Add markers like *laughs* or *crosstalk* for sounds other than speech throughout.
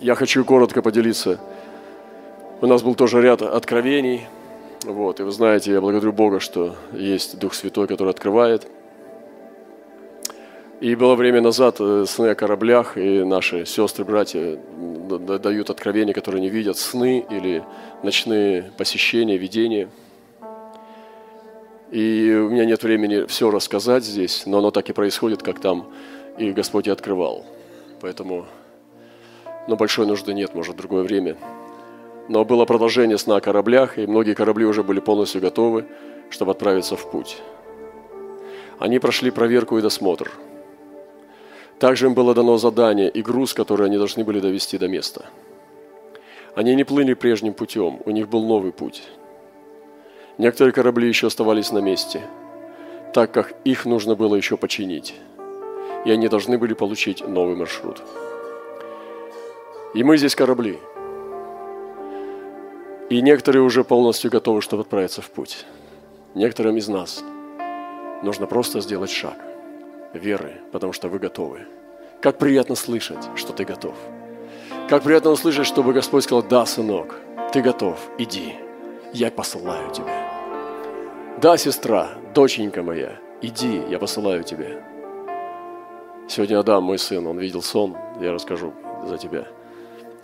Я хочу коротко поделиться. У нас был тоже ряд откровений. Вот, и вы знаете, я благодарю Бога, что есть Дух Святой, который открывает. И было время назад э, сны о кораблях, и наши сестры, братья дают откровения, которые не видят, сны или ночные посещения, видения. И у меня нет времени все рассказать здесь, но оно так и происходит, как там и Господь и открывал. Поэтому, но большой нужды нет, может, в другое время. Но было продолжение сна о кораблях, и многие корабли уже были полностью готовы, чтобы отправиться в путь. Они прошли проверку и досмотр – также им было дано задание и груз, который они должны были довести до места. Они не плыли прежним путем, у них был новый путь. Некоторые корабли еще оставались на месте, так как их нужно было еще починить, и они должны были получить новый маршрут. И мы здесь корабли. И некоторые уже полностью готовы, чтобы отправиться в путь. Некоторым из нас нужно просто сделать шаг веры, потому что вы готовы. Как приятно слышать, что ты готов. Как приятно услышать, чтобы Господь сказал, да, сынок, ты готов, иди, я посылаю тебя. Да, сестра, доченька моя, иди, я посылаю тебя. Сегодня Адам, мой сын, он видел сон, я расскажу за тебя.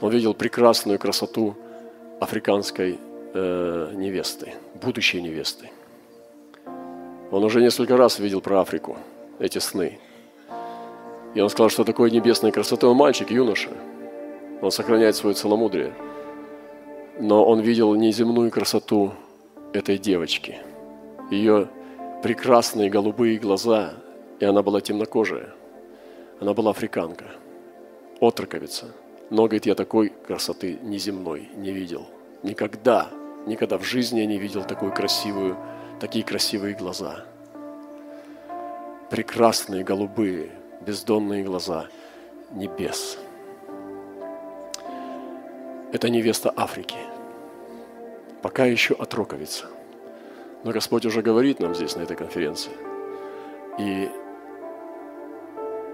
Он видел прекрасную красоту африканской э, невесты, будущей невесты. Он уже несколько раз видел про Африку – эти сны. И он сказал, что такое небесная красота. Он мальчик, юноша. Он сохраняет свое целомудрие. Но он видел неземную красоту этой девочки. Ее прекрасные голубые глаза, и она была темнокожая. Она была африканка, отроковица. Но, говорит, я такой красоты неземной не видел. Никогда, никогда в жизни я не видел такую красивую, такие красивые глаза – прекрасные голубые бездонные глаза небес. Это невеста Африки. Пока еще отроковица. Но Господь уже говорит нам здесь, на этой конференции. И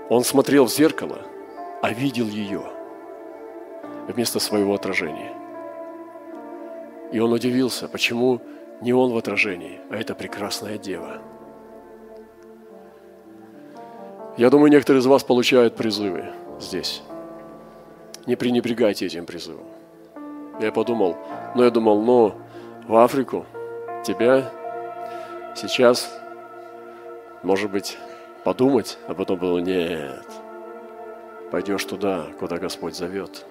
он смотрел в зеркало, а видел ее вместо своего отражения. И он удивился, почему не он в отражении, а эта прекрасная дева – я думаю, некоторые из вас получают призывы здесь. Не пренебрегайте этим призывом. Я подумал, ну я думал, ну в Африку тебя сейчас, может быть, подумать, а потом было, нет, пойдешь туда, куда Господь зовет,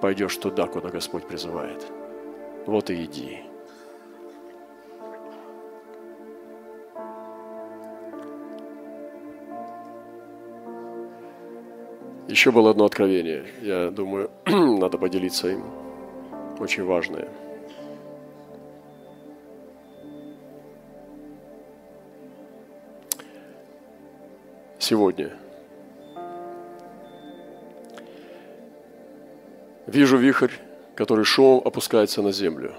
пойдешь туда, куда Господь призывает. Вот и иди. Еще было одно откровение. Я думаю, *clears throat* надо поделиться им. Очень важное. Сегодня вижу вихрь, который шел, опускается на землю.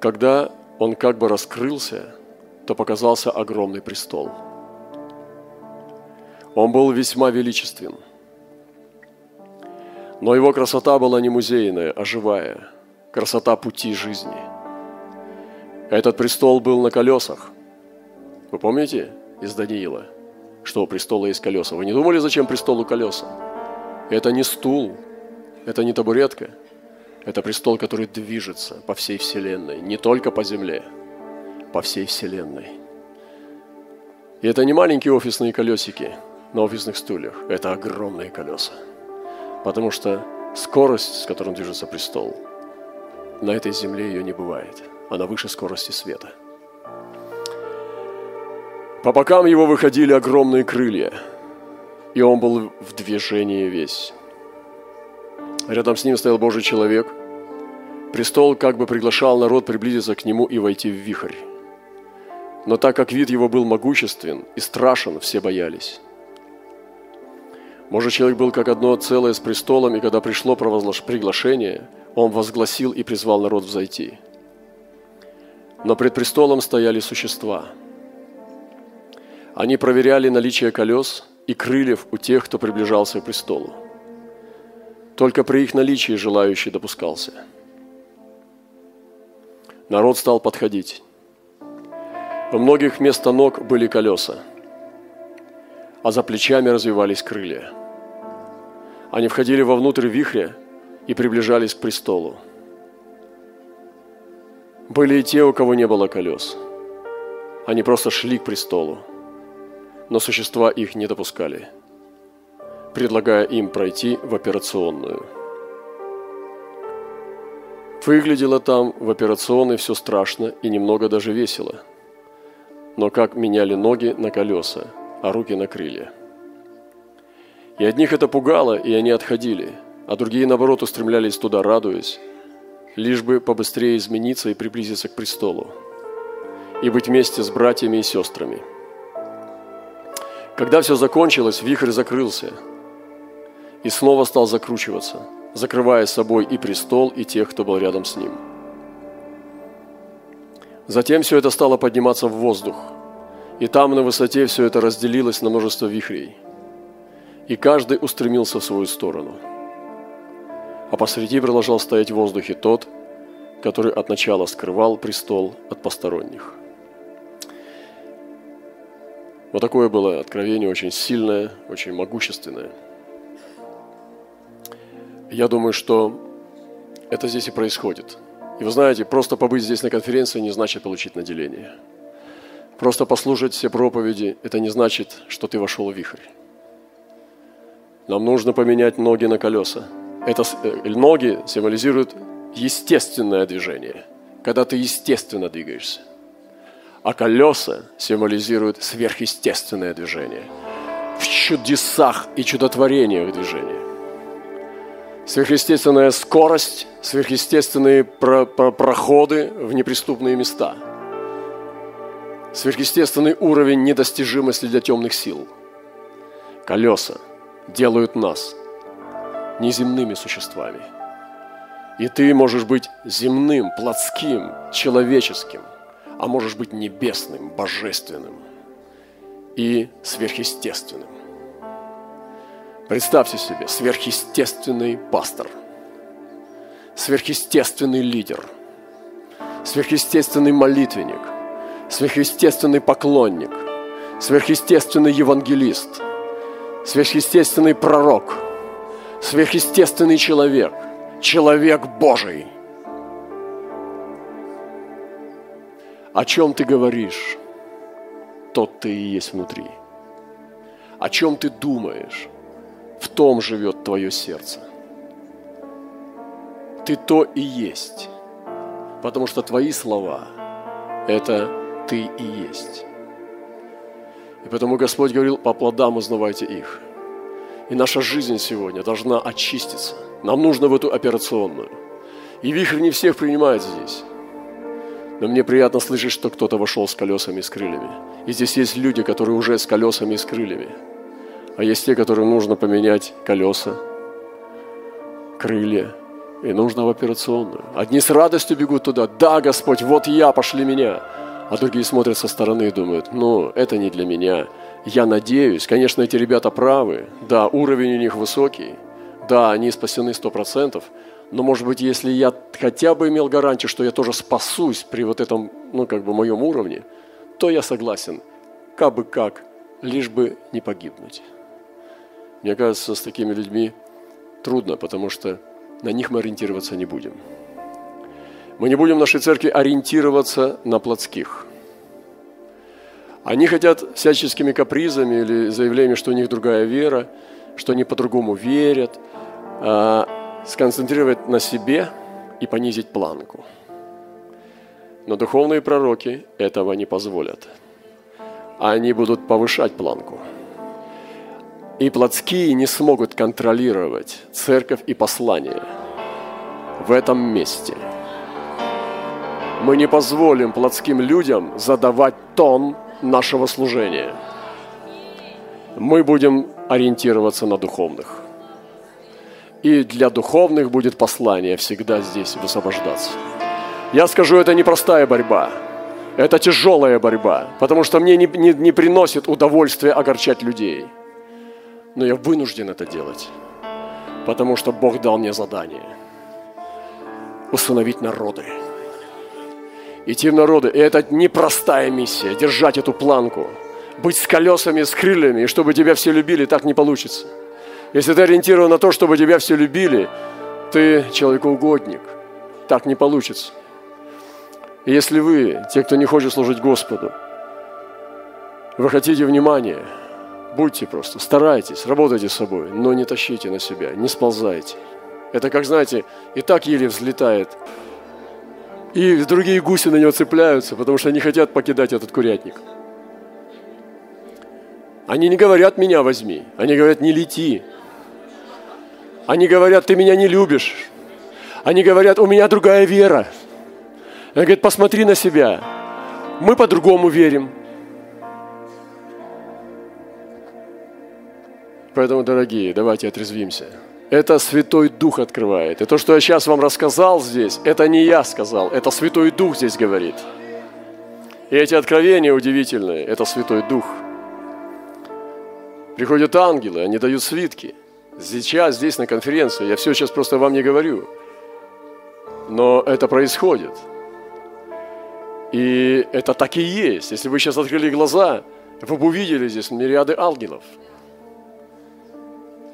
Когда он как бы раскрылся, то показался огромный престол – он был весьма величествен. Но его красота была не музейная, а живая. Красота пути жизни. Этот престол был на колесах. Вы помните из Даниила, что у престола есть колеса? Вы не думали, зачем престолу колеса? Это не стул, это не табуретка. Это престол, который движется по всей Вселенной, не только по земле, по всей Вселенной. И это не маленькие офисные колесики – на офисных стульях. Это огромные колеса. Потому что скорость, с которой движется престол, на этой земле ее не бывает. Она выше скорости света. По бокам его выходили огромные крылья, и он был в движении весь. Рядом с ним стоял Божий человек. Престол как бы приглашал народ приблизиться к нему и войти в вихрь. Но так как вид его был могуществен и страшен, все боялись. Может, человек был как одно целое с престолом, и когда пришло приглашение, он возгласил и призвал народ взойти. Но пред престолом стояли существа. Они проверяли наличие колес и крыльев у тех, кто приближался к престолу. Только при их наличии желающий допускался. Народ стал подходить. Во многих вместо ног были колеса, а за плечами развивались крылья. Они входили вовнутрь вихря и приближались к престолу. Были и те, у кого не было колес. Они просто шли к престолу, но существа их не допускали, предлагая им пройти в операционную. Выглядело там в операционной все страшно и немного даже весело. Но как меняли ноги на колеса, а руки на крылья. И одних это пугало, и они отходили, а другие, наоборот, устремлялись туда, радуясь, лишь бы побыстрее измениться и приблизиться к престолу, и быть вместе с братьями и сестрами. Когда все закончилось, вихрь закрылся и снова стал закручиваться, закрывая собой и престол, и тех, кто был рядом с ним. Затем все это стало подниматься в воздух, и там на высоте все это разделилось на множество вихрей, и каждый устремился в свою сторону – а посреди продолжал стоять в воздухе тот, который от начала скрывал престол от посторонних. Вот такое было откровение, очень сильное, очень могущественное. Я думаю, что это здесь и происходит. И вы знаете, просто побыть здесь на конференции не значит получить наделение. Просто послушать все проповеди – это не значит, что ты вошел в вихрь. Нам нужно поменять ноги на колеса – это э, ноги символизируют естественное движение, когда ты естественно двигаешься. А колеса символизируют сверхъестественное движение. В чудесах и чудотворениях движения. Сверхъестественная скорость, сверхъестественные про- про- проходы в неприступные места. Сверхъестественный уровень недостижимости для темных сил. Колеса делают нас неземными существами. И ты можешь быть земным, плотским, человеческим, а можешь быть небесным, божественным и сверхъестественным. Представьте себе, сверхъестественный пастор, сверхъестественный лидер, сверхъестественный молитвенник, сверхъестественный поклонник, сверхъестественный евангелист, сверхъестественный пророк – сверхъестественный человек, человек Божий. О чем ты говоришь, тот ты и есть внутри. О чем ты думаешь, в том живет твое сердце. Ты то и есть, потому что твои слова – это ты и есть. И потому Господь говорил, по плодам узнавайте их – и наша жизнь сегодня должна очиститься. Нам нужно в эту операционную. И вихрь не всех принимает здесь. Но мне приятно слышать, что кто-то вошел с колесами и с крыльями. И здесь есть люди, которые уже с колесами и с крыльями. А есть те, которым нужно поменять колеса, крылья. И нужно в операционную. Одни с радостью бегут туда. Да, Господь, вот я, пошли меня. А другие смотрят со стороны и думают, ну, это не для меня. Я надеюсь, конечно, эти ребята правы, да, уровень у них высокий, да, они спасены сто процентов, но, может быть, если я хотя бы имел гарантию, что я тоже спасусь при вот этом, ну, как бы, моем уровне, то я согласен, как бы как, лишь бы не погибнуть. Мне кажется, с такими людьми трудно, потому что на них мы ориентироваться не будем. Мы не будем в нашей церкви ориентироваться на плотских – они хотят всяческими капризами или заявлениями, что у них другая вера, что они по-другому верят, а, сконцентрировать на себе и понизить планку. Но духовные пророки этого не позволят. Они будут повышать планку. И плотские не смогут контролировать церковь и послание в этом месте. Мы не позволим плотским людям задавать тон нашего служения. Мы будем ориентироваться на духовных. И для духовных будет послание всегда здесь высвобождаться. Я скажу, это непростая борьба. Это тяжелая борьба, потому что мне не, не, не приносит удовольствия огорчать людей. Но я вынужден это делать. Потому что Бог дал мне задание установить народы. Идти в народы. И это непростая миссия, держать эту планку. Быть с колесами, с крыльями, и чтобы тебя все любили, так не получится. Если ты ориентирован на то, чтобы тебя все любили, ты человекоугодник. Так не получится. И если вы, те, кто не хочет служить Господу, вы хотите внимания, будьте просто, старайтесь, работайте с собой, но не тащите на себя, не сползайте. Это как, знаете, и так еле взлетает, и другие гуси на него цепляются, потому что они хотят покидать этот курятник. Они не говорят «меня возьми», они говорят «не лети». Они говорят «ты меня не любишь». Они говорят «у меня другая вера». Он говорит «посмотри на себя». Мы по-другому верим. Поэтому, дорогие, давайте отрезвимся. Это Святой Дух открывает. И то, что я сейчас вам рассказал здесь, это не я сказал, это Святой Дух здесь говорит. И эти откровения удивительные, это Святой Дух. Приходят ангелы, они дают свитки. Сейчас, здесь на конференции, я все сейчас просто вам не говорю. Но это происходит. И это так и есть. Если вы сейчас открыли глаза, вы бы увидели здесь мириады ангелов –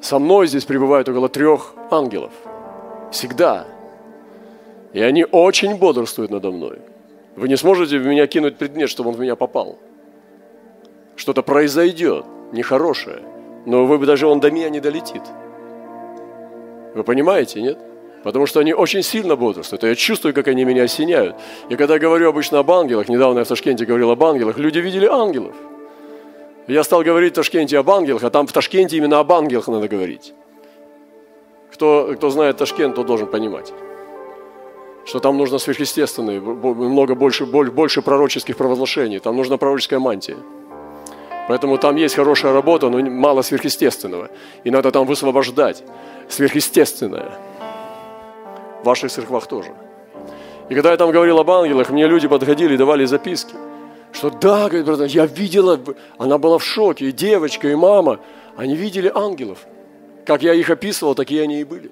со мной здесь пребывают около трех ангелов. Всегда. И они очень бодрствуют надо мной. Вы не сможете в меня кинуть предмет, чтобы он в меня попал. Что-то произойдет, нехорошее. Но вы бы даже он до меня не долетит. Вы понимаете, нет? Потому что они очень сильно бодрствуют. Я чувствую, как они меня осеняют. И когда говорю обычно об ангелах, недавно я в Ташкенте говорил об ангелах, люди видели ангелов – я стал говорить в Ташкенте об ангелах, а там в Ташкенте именно об ангелах надо говорить. Кто, кто знает Ташкент, тот должен понимать, что там нужно сверхъестественные, много больше, больше пророческих провозглашений, там нужна пророческая мантия. Поэтому там есть хорошая работа, но мало сверхъестественного. И надо там высвобождать сверхъестественное. В ваших церквах тоже. И когда я там говорил об ангелах, мне люди подходили и давали записки – что да, говорит, брат, я видела, она была в шоке, и девочка, и мама, они видели ангелов. Как я их описывал, такие они и были.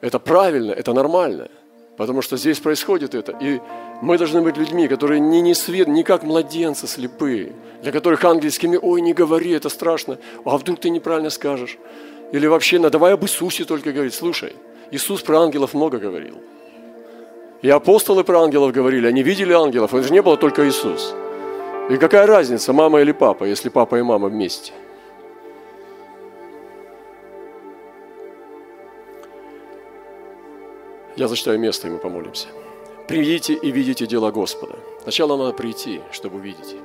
Это правильно, это нормально, потому что здесь происходит это. И мы должны быть людьми, которые не, не свет, не как младенцы слепые, для которых ангельскими, ой, не говори, это страшно, а вдруг ты неправильно скажешь. Или вообще, ну, давай об Иисусе только говорить. Слушай, Иисус про ангелов много говорил. И апостолы про ангелов говорили, они видели ангелов, это же не было только Иисус. И какая разница, мама или папа, если папа и мама вместе? Я зачитаю место, и мы помолимся. «Придите и видите дела Господа». Сначала надо прийти, чтобы увидеть.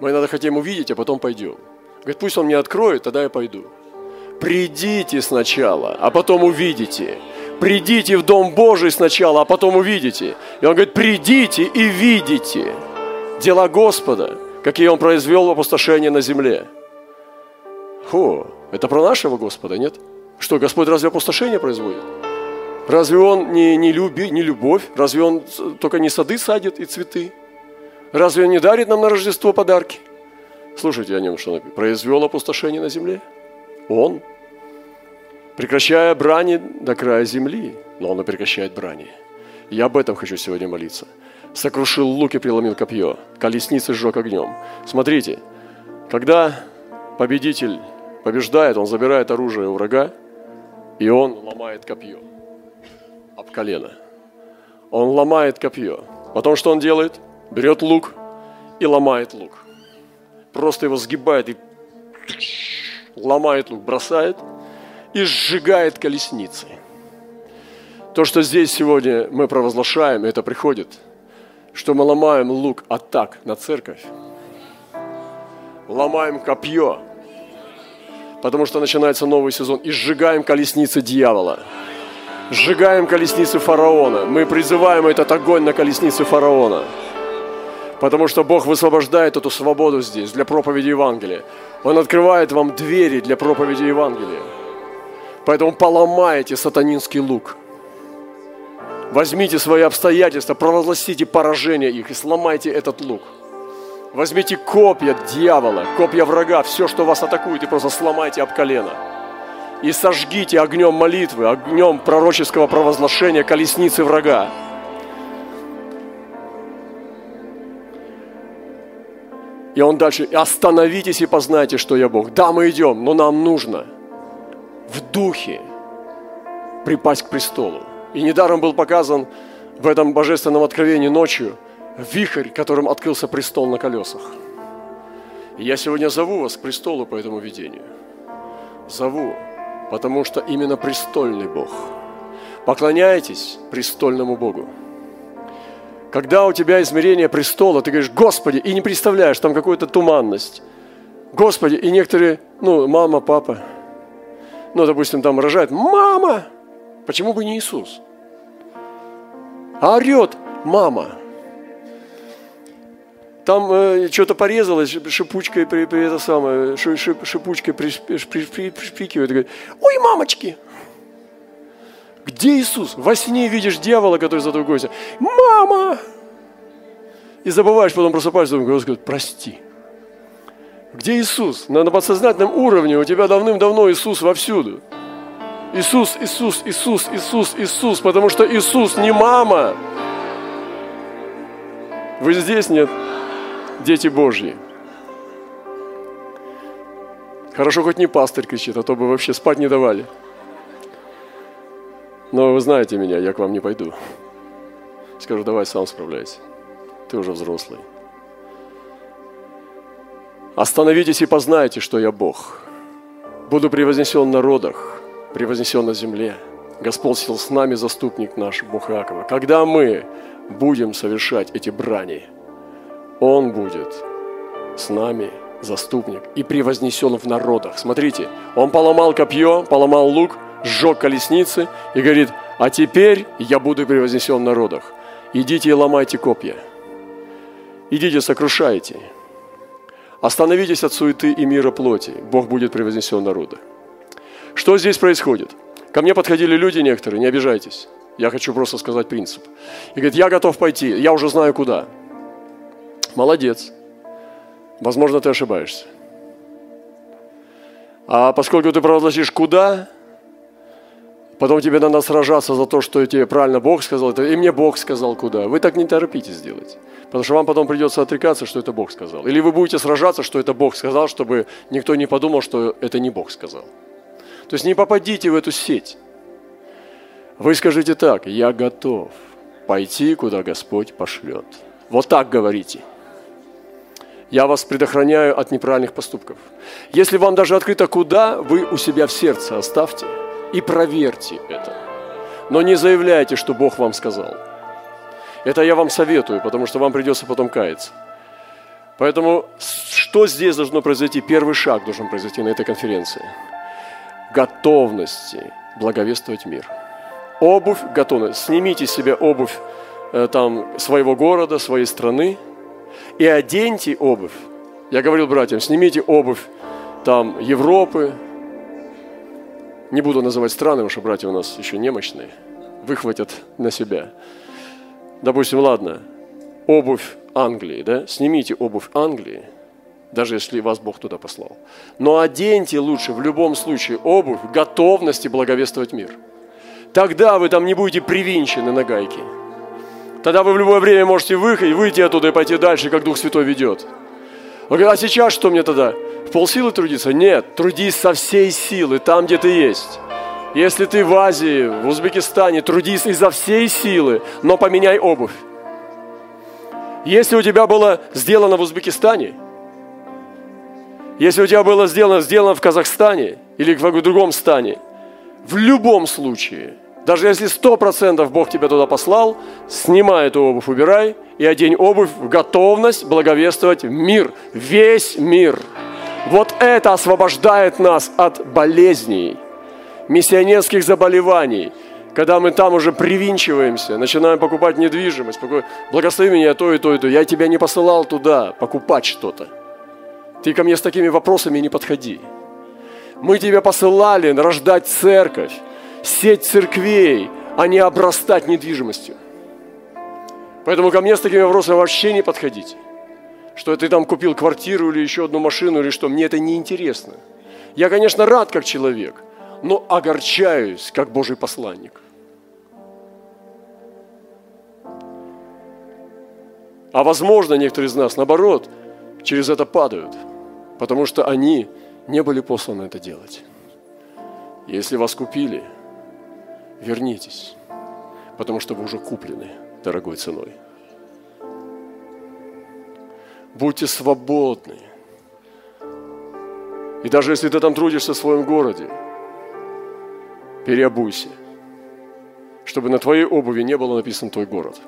Мы надо хотим увидеть, а потом пойдем. Говорит, пусть Он мне откроет, тогда я пойду. Придите сначала, а потом увидите придите в Дом Божий сначала, а потом увидите. И он говорит, придите и видите дела Господа, какие Он произвел в опустошении на земле. Фу, это про нашего Господа, нет? Что, Господь разве опустошение производит? Разве Он не, не, люби, не любовь? Разве Он только не сады садит и цветы? Разве Он не дарит нам на Рождество подарки? Слушайте о нем, что он произвел опустошение на земле. Он – прекращая брани до края земли, но он и прекращает брани. Я об этом хочу сегодня молиться. Сокрушил лук и преломил копье, колесницы сжег огнем. Смотрите, когда победитель побеждает, он забирает оружие у врага, и он ломает копье об колено. Он ломает копье. Потом что он делает? Берет лук и ломает лук. Просто его сгибает и ломает лук, бросает – и сжигает колесницы. То, что здесь сегодня мы провозглашаем, это приходит, что мы ломаем лук атак на церковь, ломаем копье, потому что начинается новый сезон, и сжигаем колесницы дьявола, сжигаем колесницы фараона. Мы призываем этот огонь на колесницы фараона, потому что Бог высвобождает эту свободу здесь для проповеди Евангелия. Он открывает вам двери для проповеди Евангелия. Поэтому поломайте сатанинский лук. Возьмите свои обстоятельства, провозгласите поражение их и сломайте этот лук. Возьмите копья дьявола, копья врага, все, что вас атакует, и просто сломайте об колено. и сожгите огнем молитвы, огнем пророческого провозглашения колесницы врага. И он дальше, остановитесь и познайте, что я Бог. Да, мы идем, но нам нужно в духе припасть к престолу. И недаром был показан в этом божественном откровении ночью вихрь, которым открылся престол на колесах. И я сегодня зову вас к престолу по этому видению. Зову потому что именно престольный Бог. Поклоняйтесь престольному Богу. Когда у тебя измерение престола, ты говоришь, Господи, и не представляешь, там какая-то туманность. Господи, и некоторые, ну, мама, папа, ну, допустим, там рожает, мама, почему бы не Иисус? А орет, мама – там э, что-то порезалось, шипучкой, при, при, это самое, шип, шипучкой пришпикивает и говорит, ой, мамочки, где Иисус? Во сне видишь дьявола, который за тобой гостя. Мама! И забываешь, потом просыпаешься, думаешь, Господи, прости. Где Иисус? На, на подсознательном уровне у тебя давным-давно Иисус вовсюду. Иисус, Иисус, Иисус, Иисус, Иисус, потому что Иисус не мама. Вы здесь нет? дети Божьи. Хорошо, хоть не пастырь кричит, а то бы вообще спать не давали. Но вы знаете меня, я к вам не пойду. Скажу, давай сам справляйся. Ты уже взрослый. Остановитесь и познайте, что я Бог. Буду превознесен в народах, превознесен на земле. Господь сел с нами, заступник наш, Бог Иакова. Когда мы будем совершать эти брани – он будет с нами заступник и превознесен в народах. Смотрите, он поломал копье, поломал лук, сжег колесницы и говорит, а теперь я буду превознесен в народах. Идите и ломайте копья. Идите, сокрушайте. Остановитесь от суеты и мира плоти. Бог будет превознесен народы. Что здесь происходит? Ко мне подходили люди некоторые, не обижайтесь. Я хочу просто сказать принцип. И говорит, я готов пойти, я уже знаю куда. Молодец. Возможно, ты ошибаешься. А поскольку ты провозгласишь куда, потом тебе надо сражаться за то, что тебе правильно Бог сказал, и мне Бог сказал куда. Вы так не торопитесь сделать. Потому что вам потом придется отрекаться, что это Бог сказал. Или вы будете сражаться, что это Бог сказал, чтобы никто не подумал, что это не Бог сказал. То есть не попадите в эту сеть. Вы скажите так, я готов пойти, куда Господь пошлет. Вот так говорите – я вас предохраняю от неправильных поступков. Если вам даже открыто куда, вы у себя в сердце оставьте и проверьте это. Но не заявляйте, что Бог вам сказал. Это я вам советую, потому что вам придется потом каяться. Поэтому что здесь должно произойти? Первый шаг должен произойти на этой конференции. Готовности благовествовать мир. Обувь, готовность. Снимите себе обувь э, там, своего города, своей страны – и оденьте обувь. Я говорил братьям, снимите обувь там Европы, не буду называть страны, потому что братья у нас еще немощные, выхватят на себя. Допустим, ладно, обувь Англии, да, снимите обувь Англии, даже если вас Бог туда послал. Но оденьте лучше в любом случае обувь готовности благовествовать мир. Тогда вы там не будете привинчены на гайки. Тогда вы в любое время можете выйти, выйти оттуда и пойти дальше, как Дух Святой ведет. А сейчас что мне тогда? Полсилы трудиться? Нет, трудись со всей силы, там, где ты есть. Если ты в Азии, в Узбекистане, трудись изо всей силы, но поменяй обувь. Если у тебя было сделано в Узбекистане, если у тебя было сделано, сделано в Казахстане или в другом стане, в любом случае – даже если сто процентов Бог тебя туда послал, снимай эту обувь, убирай и одень обувь в готовность благовествовать мир, весь мир. Вот это освобождает нас от болезней, миссионерских заболеваний, когда мы там уже привинчиваемся, начинаем покупать недвижимость, благослови меня то и то и то. Я тебя не посылал туда покупать что-то. Ты ко мне с такими вопросами не подходи. Мы тебя посылали рождать церковь сеть церквей, а не обрастать недвижимостью. Поэтому ко мне с такими вопросами вообще не подходите. Что ты там купил квартиру или еще одну машину или что, мне это не интересно. Я, конечно, рад как человек, но огорчаюсь, как Божий посланник. А возможно, некоторые из нас, наоборот, через это падают, потому что они не были посланы это делать. Если вас купили, вернитесь, потому что вы уже куплены дорогой ценой. Будьте свободны. И даже если ты там трудишься в своем городе, переобуйся, чтобы на твоей обуви не было написано «твой город»,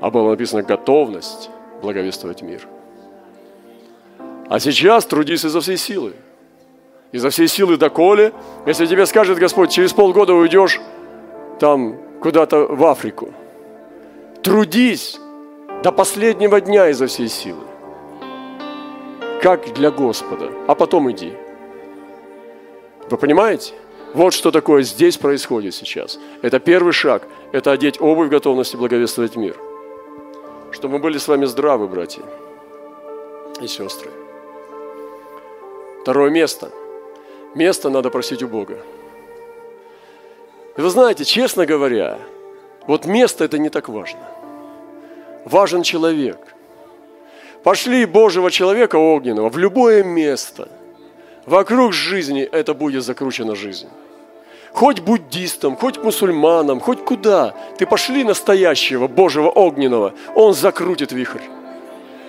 а было написано «готовность благовествовать мир». А сейчас трудись изо всей силы. Изо всей силы доколе, если тебе скажет Господь, через полгода уйдешь там куда-то в Африку. Трудись до последнего дня изо всей силы. Как для Господа. А потом иди. Вы понимаете? Вот что такое здесь происходит сейчас. Это первый шаг. Это одеть обувь готовности благовествовать мир. Чтобы мы были с вами здравы, братья и сестры. Второе место. Место надо просить у Бога. И вы знаете, честно говоря, вот место это не так важно. Важен человек. Пошли Божьего человека огненного в любое место. Вокруг жизни это будет закручена жизнь. Хоть буддистам, хоть мусульманам, хоть куда. Ты пошли настоящего Божьего огненного, он закрутит вихрь.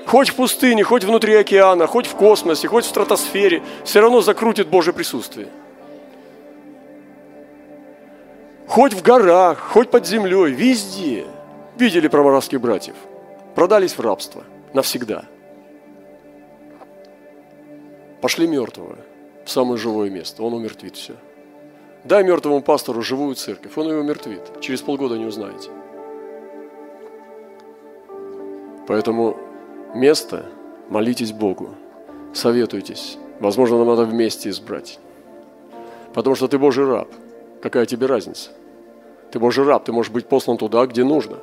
Хоть в пустыне, хоть внутри океана, хоть в космосе, хоть в стратосфере, все равно закрутит Божье присутствие. Хоть в горах, хоть под землей, везде. Видели проморавских братьев? Продались в рабство навсегда. Пошли мертвого в самое живое место, он умертвит все. Дай мертвому пастору живую церковь, он ее умертвит. Через полгода не узнаете. Поэтому место, молитесь Богу, советуйтесь. Возможно, нам надо вместе избрать. Потому что ты Божий раб. Какая тебе разница? Ты Божий раб, ты можешь быть послан туда, где нужно.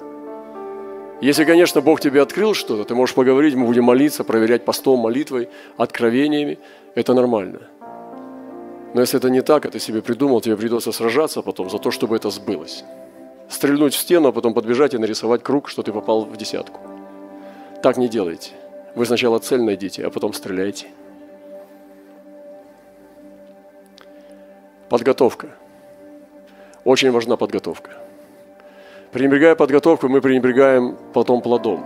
Если, конечно, Бог тебе открыл что-то, ты можешь поговорить, мы будем молиться, проверять постом, молитвой, откровениями. Это нормально. Но если это не так, а ты себе придумал, тебе придется сражаться потом за то, чтобы это сбылось. Стрельнуть в стену, а потом подбежать и нарисовать круг, что ты попал в десятку. Так не делайте. Вы сначала цель найдите, а потом стреляйте. Подготовка. Очень важна подготовка. Пренебрегая подготовку, мы пренебрегаем потом плодом.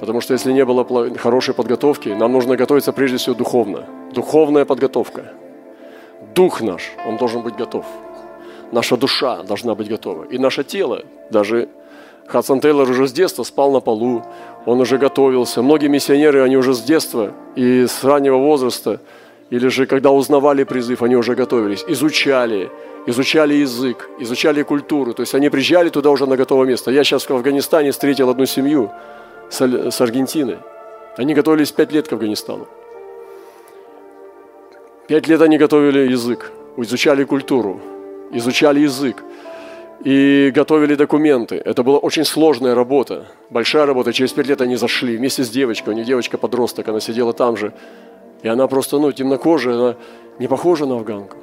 Потому что если не было хорошей подготовки, нам нужно готовиться прежде всего духовно. Духовная подготовка. Дух наш, он должен быть готов. Наша душа должна быть готова. И наше тело, даже Хадсон Тейлор уже с детства спал на полу, он уже готовился. Многие миссионеры, они уже с детства и с раннего возраста, или же когда узнавали призыв, они уже готовились, изучали, изучали язык, изучали культуру. То есть они приезжали туда уже на готовое место. Я сейчас в Афганистане встретил одну семью с Аргентины. Они готовились пять лет к Афганистану. Пять лет они готовили язык, изучали культуру, изучали язык и готовили документы. Это была очень сложная работа, большая работа. Через пять лет они зашли вместе с девочкой. У них девочка-подросток, она сидела там же. И она просто, ну, темнокожая, она не похожа на афганку.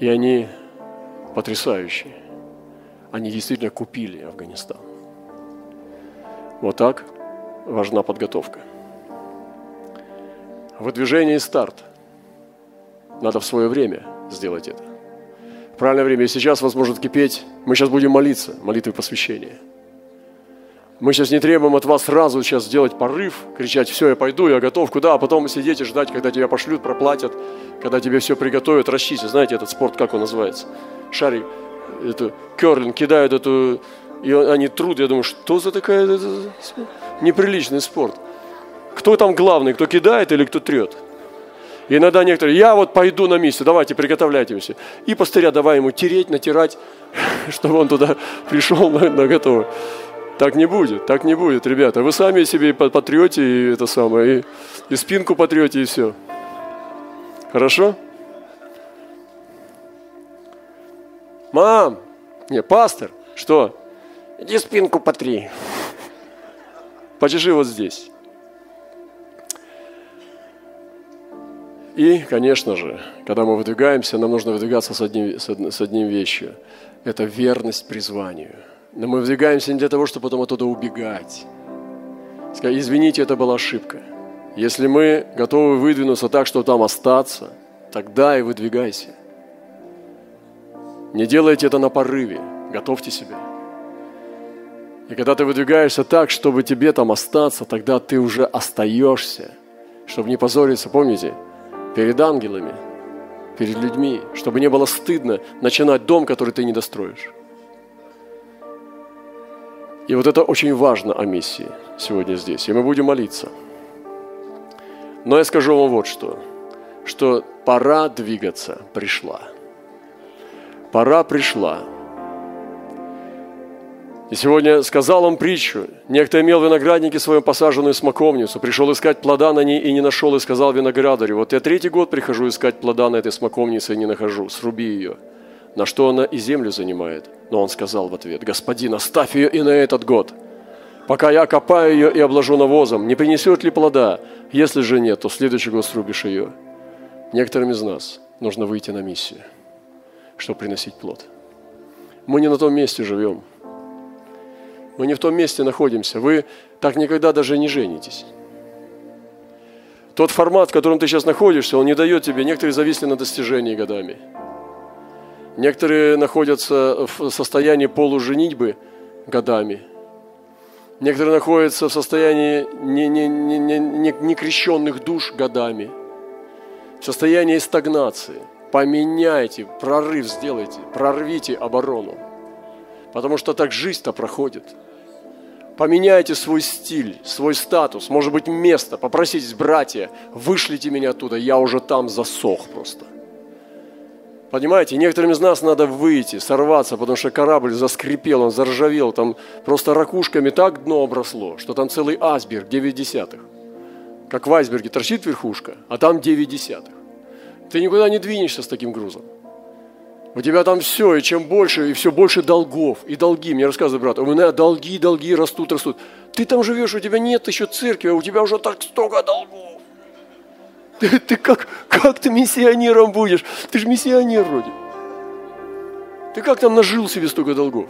И они потрясающие. Они действительно купили Афганистан. Вот так важна подготовка. Выдвижение и старт. Надо в свое время сделать это. В правильное время. И сейчас вас может кипеть. Мы сейчас будем молиться, молитвы посвящения. Мы сейчас не требуем от вас сразу сейчас сделать порыв, кричать, все, я пойду, я готов, куда, а потом сидеть и ждать, когда тебя пошлют, проплатят, когда тебе все приготовят, расчистят. Знаете, этот спорт, как он называется? Шарик, это керлинг, кидают эту, и они труд. Я думаю, что за такая это, неприличный спорт? Кто там главный, кто кидает или кто трет? И иногда некоторые, я вот пойду на миссию, давайте приготовляйтесь. И пастыря давай ему тереть, натирать, *laughs* чтобы он туда пришел на, на готово. Так не будет, так не будет, ребята. Вы сами себе потрете и это самое, и, и спинку потрете, и все. Хорошо? Мам, не, пастор, что? Иди спинку потри. Почеши вот здесь. И, конечно же, когда мы выдвигаемся, нам нужно выдвигаться с одним, с, одним, с одним вещью. Это верность призванию. Но мы выдвигаемся не для того, чтобы потом оттуда убегать. Сказать, извините, это была ошибка. Если мы готовы выдвинуться так, чтобы там остаться, тогда и выдвигайся. Не делайте это на порыве. Готовьте себя. И когда ты выдвигаешься так, чтобы тебе там остаться, тогда ты уже остаешься, чтобы не позориться, помните, перед ангелами, перед людьми, чтобы не было стыдно начинать дом, который ты не достроишь. И вот это очень важно о миссии сегодня здесь. И мы будем молиться. Но я скажу вам вот что, что пора двигаться пришла. Пора пришла. И сегодня сказал он притчу. Некто имел виноградники свою посаженную смоковницу, пришел искать плода на ней и не нашел, и сказал виноградарю, вот я третий год прихожу искать плода на этой смоковнице и не нахожу, сруби ее. На что она и землю занимает. Но он сказал в ответ, господин, оставь ее и на этот год, пока я копаю ее и обложу навозом, не принесет ли плода? Если же нет, то в следующий год срубишь ее. Некоторым из нас нужно выйти на миссию, чтобы приносить плод. Мы не на том месте живем – мы не в том месте находимся. Вы так никогда даже не женитесь. Тот формат, в котором ты сейчас находишься, он не дает тебе. Некоторые зависли на достижении годами. Некоторые находятся в состоянии полуженитьбы годами. Некоторые находятся в состоянии некрещенных не, не, не, не душ годами. В состоянии стагнации. Поменяйте, прорыв сделайте, прорвите оборону. Потому что так жизнь-то проходит. Поменяйте свой стиль, свой статус, может быть, место. Попроситесь, братья, вышлите меня оттуда, я уже там засох просто. Понимаете, некоторым из нас надо выйти, сорваться, потому что корабль заскрипел, он заржавел, там просто ракушками так дно обросло, что там целый айсберг 9 десятых. Как в айсберге торчит верхушка, а там 9 десятых. Ты никуда не двинешься с таким грузом. У тебя там все, и чем больше, и все больше долгов, и долги. Мне рассказывает брат, у меня долги, долги растут, растут. Ты там живешь, у тебя нет еще церкви, а у тебя уже так столько долгов. Ты, ты как, как ты миссионером будешь? Ты же миссионер вроде. Ты как там нажил себе столько долгов?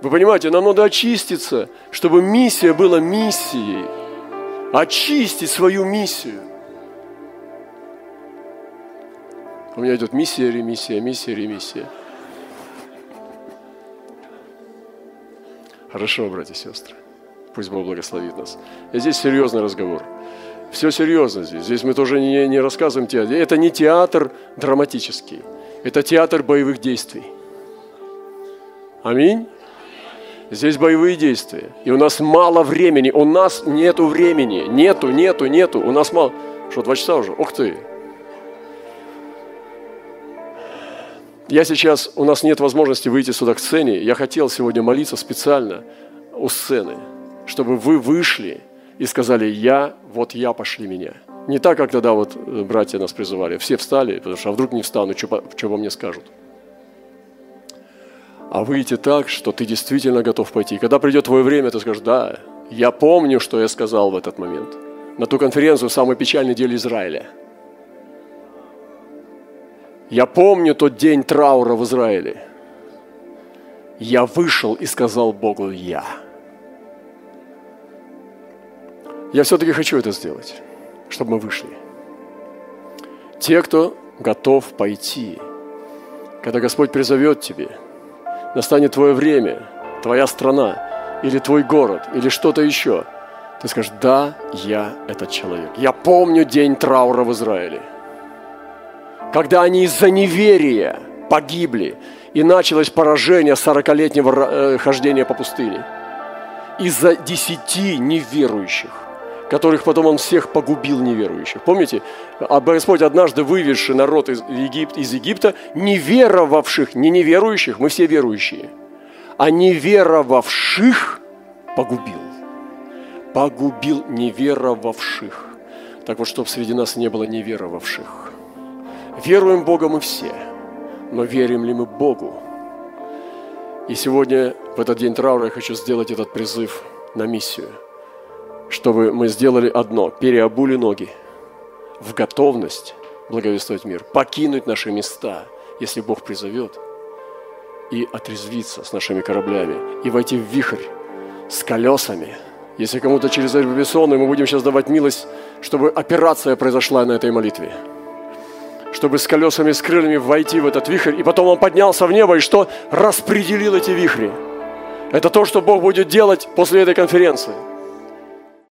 Вы понимаете, нам надо очиститься, чтобы миссия была миссией. Очистить свою миссию – У меня идет миссия, ремиссия, миссия, ремиссия. Хорошо, братья и сестры. Пусть Бог благословит нас. И здесь серьезный разговор. Все серьезно здесь. Здесь мы тоже не, не рассказываем театр. Это не театр драматический. Это театр боевых действий. Аминь. Здесь боевые действия. И у нас мало времени. У нас нету времени. Нету, нету, нету. У нас мало. Что, два часа уже? Ух ты. Я сейчас, у нас нет возможности выйти сюда к сцене. Я хотел сегодня молиться специально у сцены, чтобы вы вышли и сказали, я, вот я, пошли меня. Не так, как тогда вот э, братья нас призывали. Все встали, потому что а вдруг не встану, что, что мне скажут. А выйти так, что ты действительно готов пойти. когда придет твое время, ты скажешь, да, я помню, что я сказал в этот момент. На ту конференцию самый печальный день Израиля – я помню тот день траура в Израиле. Я вышел и сказал Богу «Я». Я все-таки хочу это сделать, чтобы мы вышли. Те, кто готов пойти, когда Господь призовет тебе, настанет твое время, твоя страна, или твой город, или что-то еще, ты скажешь, да, я этот человек. Я помню день траура в Израиле – когда они из-за неверия погибли, и началось поражение сорокалетнего э, хождения по пустыне. Из-за десяти неверующих, которых потом он всех погубил неверующих. Помните, а Господь однажды вывезший народ из, Египта, из Египта, неверовавших, не неверующих, мы все верующие, а неверовавших погубил. Погубил неверовавших. Так вот, чтобы среди нас не было неверовавших. Веруем Бога мы все, но верим ли мы Богу? И сегодня, в этот день траура, я хочу сделать этот призыв на миссию, чтобы мы сделали одно, переобули ноги, в готовность благовествовать мир, покинуть наши места, если Бог призовет, и отрезвиться с нашими кораблями, и войти в вихрь с колесами. Если кому-то через бессонный, мы будем сейчас давать милость, чтобы операция произошла на этой молитве. Чтобы с колесами, с крыльями войти в этот вихрь, и потом он поднялся в небо, и что? Распределил эти вихри. Это то, что Бог будет делать после этой конференции –